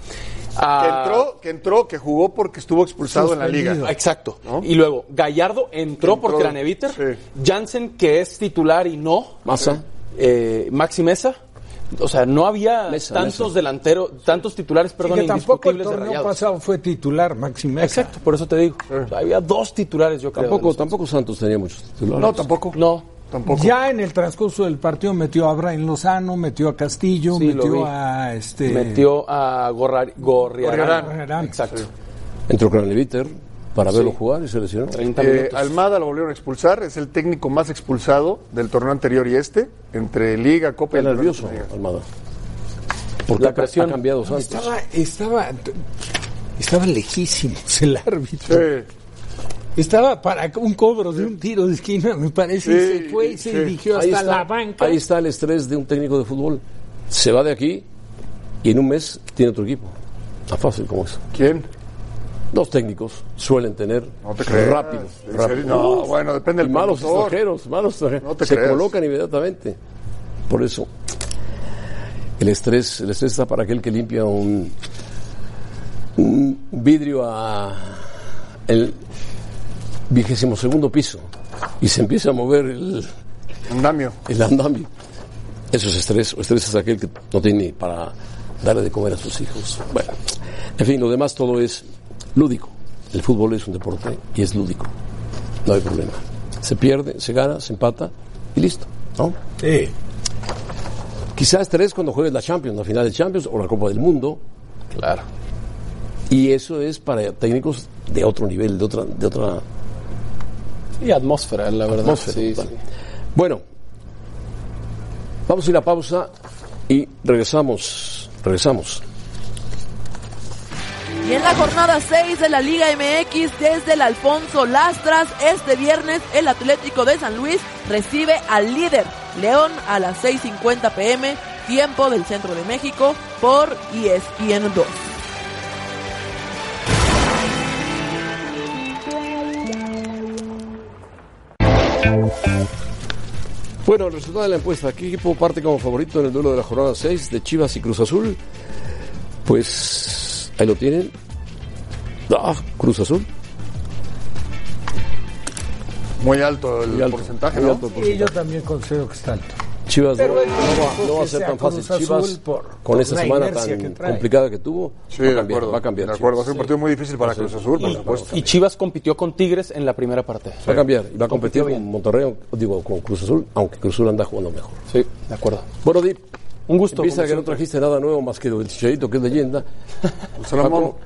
a- Que entró, que entró, que jugó porque estuvo expulsado en la Suspendido. liga. Exacto. ¿No? Y luego, Gallardo entró, por Entró, Craneviter. sí. Jansen, que es titular y no. Massa. Eh, Maxi Mesa. O sea, no había Mesa, tantos Mesa. delanteros, tantos titulares, Y perdón, que tampoco el torneo pasado fue titular, Maxi Mesa. Exacto, por eso te digo. Había dos titulares, yo creo. Tampoco, tampoco Santos tenía muchos titulares. No, tampoco. No. Tampoco. Ya en el transcurso del partido metió a Brian Lozano, metió a Castillo, Sí, metió a este Metió a Gorriarán. Gorriarán. Exacto. Entró Craneviter para verlo jugar y se lesionó. 30 Eh, minutos. Almada lo volvieron a expulsar, es el técnico más expulsado del torneo anterior y este, entre Liga, Copa y el nervioso. Almada. Porque La ha- presión. ha cambiado Santos. Estaba, estaba, estaba lejísimos el árbitro. Estaba para un cobro de un tiro de esquina, me parece, y se fue y se sí. dirigió Ahí hasta está, la banca. ahí está el estrés de un técnico de fútbol. Se va de aquí y en un mes tiene otro equipo. Tan fácil como eso. ¿Quién? Dos técnicos suelen tener No te creas. rápido. ¿En rápido. serio? No, bueno, depende del malos extranjeros, malos extranjeros. No te Se creas. colocan inmediatamente. Por eso, el estrés, el estrés está para aquel que limpia un, un vidrio a el vigésimo segundo piso y se empieza a mover el, Andamio. el andamio. Eso es estrés. O estrés es aquel que no tiene para darle de comer a sus hijos. Bueno, en fin, lo demás todo es lúdico. El fútbol es un deporte y es lúdico. No hay problema. Se pierde, se gana, se empata y listo. ¿no? Sí. Quizás estrés cuando juegues la Champions, la final de Champions o la Copa del Mundo. Claro. Y eso es para técnicos de otro nivel, de otra, de otra Y atmósfera, la verdad. atmósfera. Sí, Vale. sí. Bueno, vamos a ir a pausa y regresamos. Regresamos. Y en la jornada 6 de la Liga MX, desde el Alfonso Lastras, este viernes el Atlético de San Luis recibe al líder León a las 6.50 pm, tiempo del centro de México, por ESPN 2. Bueno, el resultado de la encuesta. ¿Qué equipo parte como favorito en el duelo de la jornada 6 de Chivas y Cruz Azul? Pues ahí lo tienen. Ah, Cruz Azul. Muy alto el porcentaje. Alto el porcentaje. Y yo también considero que está alto. Chivas no, no va, equipo no va a ser tan fácil. Chivas, por- con la semana tan que complicada que tuvo, Sí, va a de cambiar, acuerdo. va a cambiar. De acuerdo, va a ser un partido muy difícil para Cruz Azul, por supuesto. Y Chivas compitió con Tigres en la primera parte. Va a cambiar y va a competir con. Monterrey, digo, con Cruz Azul, aunque Cruz Azul anda jugando mejor. Sí, de acuerdo. Bueno, Dip, Un gusto. Como que no trajiste nada nuevo más que el chicharito, que es leyenda. Salomón, Paco,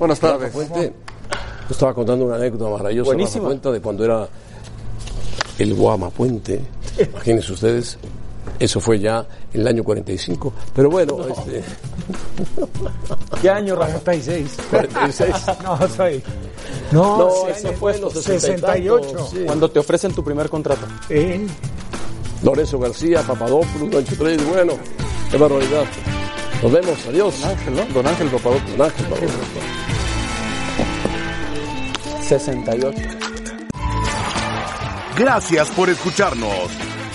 buenas tardes. Fuente, yo estaba contando una anécdota maravillosa. Buenísima. Fuente, de cuando era el Guama Puente. Imagínense ustedes. Eso fue ya en el año 45. Pero bueno, este, ¿Qué año, Rafa? 46. 46. No, soy. No, No, sí, eso fue en los 60 y 68. tantos, sí. Cuando te ofrecen tu primer contrato. Eh, Lorenzo García, Papadopoulos, Gancho Trey, bueno, qué barbaridad. Nos vemos, adiós. Ángel, ¿no? Don Ángel Papadopoulos. Don Ángel, Papadopoulos. 68. Gracias por escucharnos.